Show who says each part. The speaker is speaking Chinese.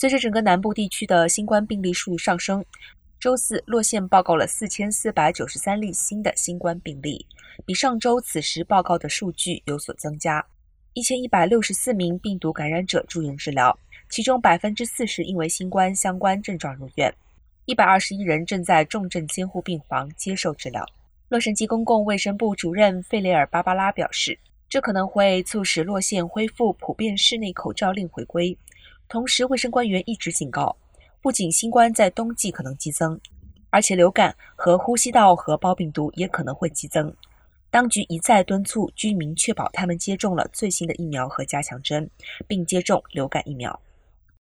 Speaker 1: 随着整个南部地区的新冠病例数上升，周四洛县报告了四千四百九十三例新的新冠病例，比上周此时报告的数据有所增加。一千一百六十四名病毒感染者住院治疗，其中百分之四十因为新冠相关症状入院，一百二十一人正在重症监护病房接受治疗。洛杉矶公共卫生部主任费雷尔·芭芭拉表示，这可能会促使洛县恢复普遍室内口罩令回归。同时，卫生官员一直警告，不仅新冠在冬季可能激增，而且流感和呼吸道合胞病毒也可能会激增。当局一再敦促居民确保他们接种了最新的疫苗和加强针，并接种流感疫苗。